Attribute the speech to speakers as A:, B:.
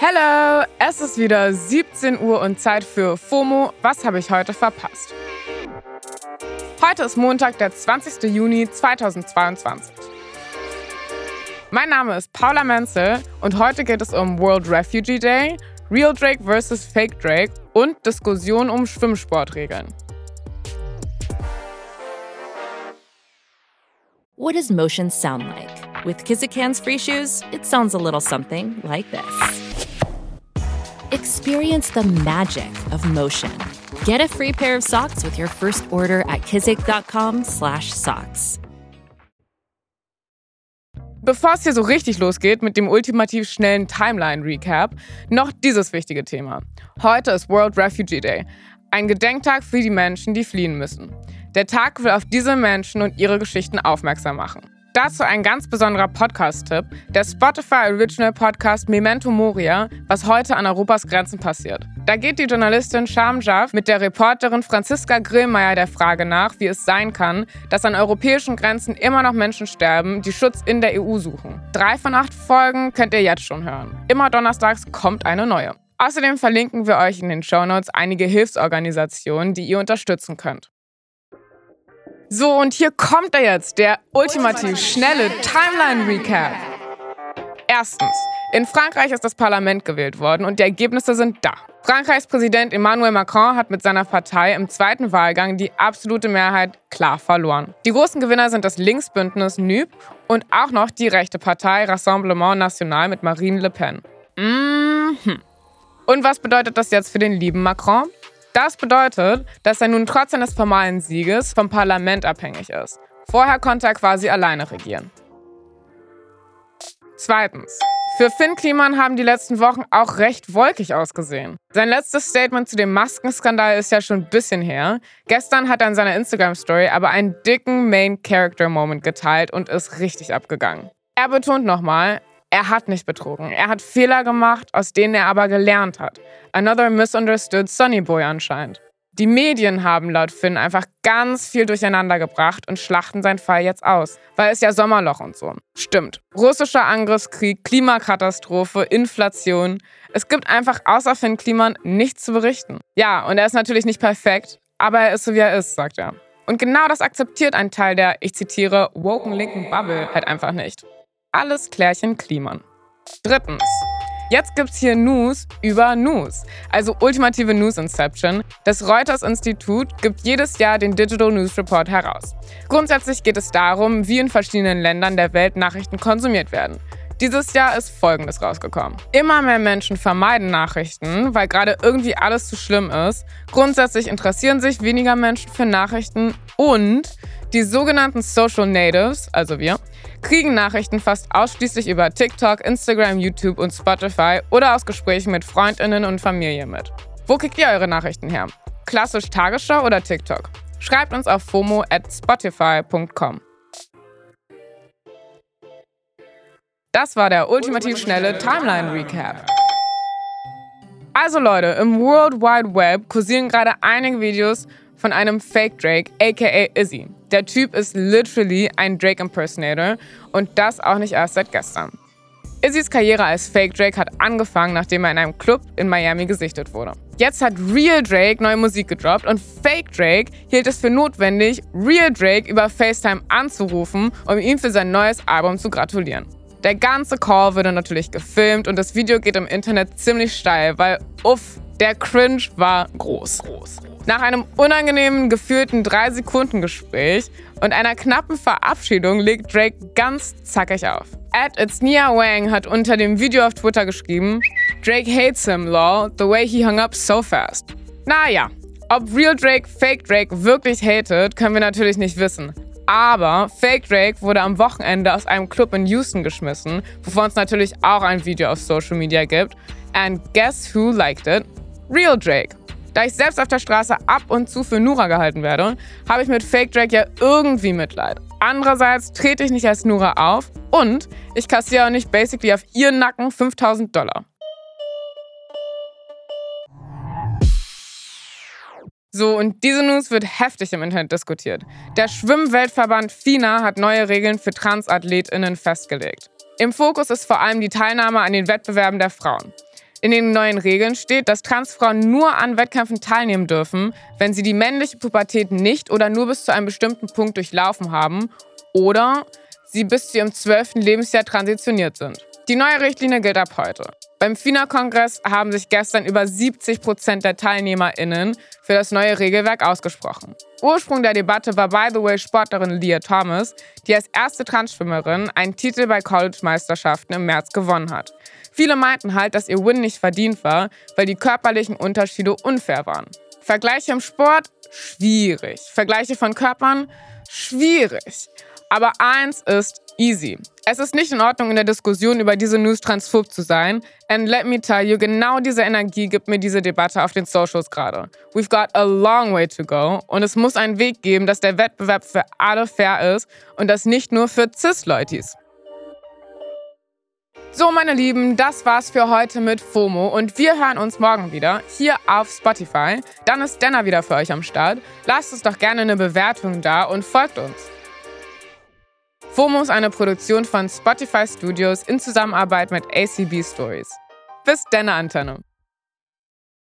A: Hello, es ist wieder 17 Uhr und Zeit für FOMO. Was habe ich heute verpasst? Heute ist Montag, der 20. Juni 2022. Mein Name ist Paula Menzel und heute geht es um World Refugee Day, Real Drake vs. Fake Drake und Diskussion um Schwimmsportregeln.
B: What does motion sound like? With Kizikans free shoes, it sounds a little something like this. Experience the magic of motion. Get a free pair of socks with your first order at kizik.com/socks.
A: Bevor es hier so richtig losgeht mit dem ultimativ schnellen Timeline-Recap, noch dieses wichtige Thema. Heute ist World Refugee Day, ein Gedenktag für die Menschen, die fliehen müssen. Der Tag will auf diese Menschen und ihre Geschichten aufmerksam machen. Dazu ein ganz besonderer Podcast-Tipp, der Spotify Original Podcast Memento Moria, was heute an Europas Grenzen passiert. Da geht die Journalistin Sham Jaff mit der Reporterin Franziska Grillmeier der Frage nach, wie es sein kann, dass an europäischen Grenzen immer noch Menschen sterben, die Schutz in der EU suchen. Drei von acht Folgen könnt ihr jetzt schon hören. Immer donnerstags kommt eine neue. Außerdem verlinken wir euch in den Shownotes einige Hilfsorganisationen, die ihr unterstützen könnt. So, und hier kommt er jetzt, der ultimativ schnelle Timeline-Recap. Erstens, in Frankreich ist das Parlament gewählt worden und die Ergebnisse sind da. Frankreichs Präsident Emmanuel Macron hat mit seiner Partei im zweiten Wahlgang die absolute Mehrheit klar verloren. Die großen Gewinner sind das Linksbündnis NUP und auch noch die rechte Partei Rassemblement National mit Marine Le Pen. Mhm. Und was bedeutet das jetzt für den lieben Macron? Das bedeutet, dass er nun trotz seines formalen Sieges vom Parlament abhängig ist. Vorher konnte er quasi alleine regieren. Zweitens. Für Finn Kliman haben die letzten Wochen auch recht wolkig ausgesehen. Sein letztes Statement zu dem Maskenskandal ist ja schon ein bisschen her. Gestern hat er in seiner Instagram-Story aber einen dicken Main-Character-Moment geteilt und ist richtig abgegangen. Er betont nochmal, er hat nicht betrogen. Er hat Fehler gemacht, aus denen er aber gelernt hat. Another misunderstood Sonny Boy anscheinend. Die Medien haben laut Finn einfach ganz viel durcheinander gebracht und schlachten seinen Fall jetzt aus, weil es ja Sommerloch und so. Stimmt. Russischer Angriffskrieg, Klimakatastrophe, Inflation. Es gibt einfach außer Finn Kliman nichts zu berichten. Ja, und er ist natürlich nicht perfekt, aber er ist so wie er ist, sagt er. Und genau das akzeptiert ein Teil der, ich zitiere, woken linken Bubble halt einfach nicht. Alles Klärchen Kliman. Drittens. Jetzt gibt's hier News über News, also ultimative News Inception. Das Reuters Institut gibt jedes Jahr den Digital News Report heraus. Grundsätzlich geht es darum, wie in verschiedenen Ländern der Welt Nachrichten konsumiert werden. Dieses Jahr ist Folgendes rausgekommen. Immer mehr Menschen vermeiden Nachrichten, weil gerade irgendwie alles zu schlimm ist. Grundsätzlich interessieren sich weniger Menschen für Nachrichten und die sogenannten Social Natives, also wir, kriegen Nachrichten fast ausschließlich über TikTok, Instagram, YouTube und Spotify oder aus Gesprächen mit Freundinnen und Familie mit. Wo kriegt ihr eure Nachrichten her? Klassisch Tagesschau oder TikTok? Schreibt uns auf fomo at spotify.com. Das war der ultimativ schnelle Timeline-Recap. Also Leute, im World Wide Web kursieren gerade einige Videos von einem Fake Drake, aka Izzy. Der Typ ist literally ein Drake Impersonator und das auch nicht erst seit gestern. Izzys Karriere als Fake Drake hat angefangen, nachdem er in einem Club in Miami gesichtet wurde. Jetzt hat Real Drake neue Musik gedroppt und Fake Drake hielt es für notwendig, Real Drake über FaceTime anzurufen, um ihm für sein neues Album zu gratulieren. Der ganze Call wurde natürlich gefilmt und das Video geht im Internet ziemlich steil, weil uff, der Cringe war groß. groß. Nach einem unangenehmen, geführten 3-Sekunden-Gespräch und einer knappen Verabschiedung legt Drake ganz zackig auf. At It's Nia Wang hat unter dem Video auf Twitter geschrieben, Drake hates him, lol, the way he hung up so fast. Naja, ob Real Drake Fake Drake wirklich hatet, können wir natürlich nicht wissen. Aber Fake Drake wurde am Wochenende aus einem Club in Houston geschmissen, wovon es natürlich auch ein Video auf Social Media gibt. And guess who liked it? Real Drake. Da ich selbst auf der Straße ab und zu für Nura gehalten werde, habe ich mit Fake Drake ja irgendwie Mitleid. Andererseits trete ich nicht als Nura auf und ich kassiere auch nicht basically auf ihren Nacken 5000 Dollar. So, und diese News wird heftig im Internet diskutiert. Der Schwimmweltverband FINA hat neue Regeln für TransathletInnen festgelegt. Im Fokus ist vor allem die Teilnahme an den Wettbewerben der Frauen. In den neuen Regeln steht, dass Transfrauen nur an Wettkämpfen teilnehmen dürfen, wenn sie die männliche Pubertät nicht oder nur bis zu einem bestimmten Punkt durchlaufen haben oder sie bis zu ihrem zwölften Lebensjahr transitioniert sind. Die neue Richtlinie gilt ab heute. Beim FINA-Kongress haben sich gestern über 70 Prozent der TeilnehmerInnen für das neue Regelwerk ausgesprochen. Ursprung der Debatte war, by the way, Sportlerin Leah Thomas, die als erste Transschwimmerin einen Titel bei College-Meisterschaften im März gewonnen hat. Viele meinten halt, dass ihr Win nicht verdient war, weil die körperlichen Unterschiede unfair waren. Vergleiche im Sport? Schwierig. Vergleiche von Körpern? Schwierig. Aber eins ist easy. Es ist nicht in Ordnung, in der Diskussion über diese News transphob zu sein. And let me tell you, genau diese Energie gibt mir diese Debatte auf den Socials gerade. We've got a long way to go. Und es muss einen Weg geben, dass der Wettbewerb für alle fair ist und das nicht nur für Cis-Leutis. So, meine Lieben, das war's für heute mit FOMO und wir hören uns morgen wieder hier auf Spotify. Dann ist Denner wieder für euch am Start. Lasst uns doch gerne eine Bewertung da und folgt uns. FOMO ist eine Produktion von Spotify Studios in Zusammenarbeit mit ACB Stories. Bis denne Antenne.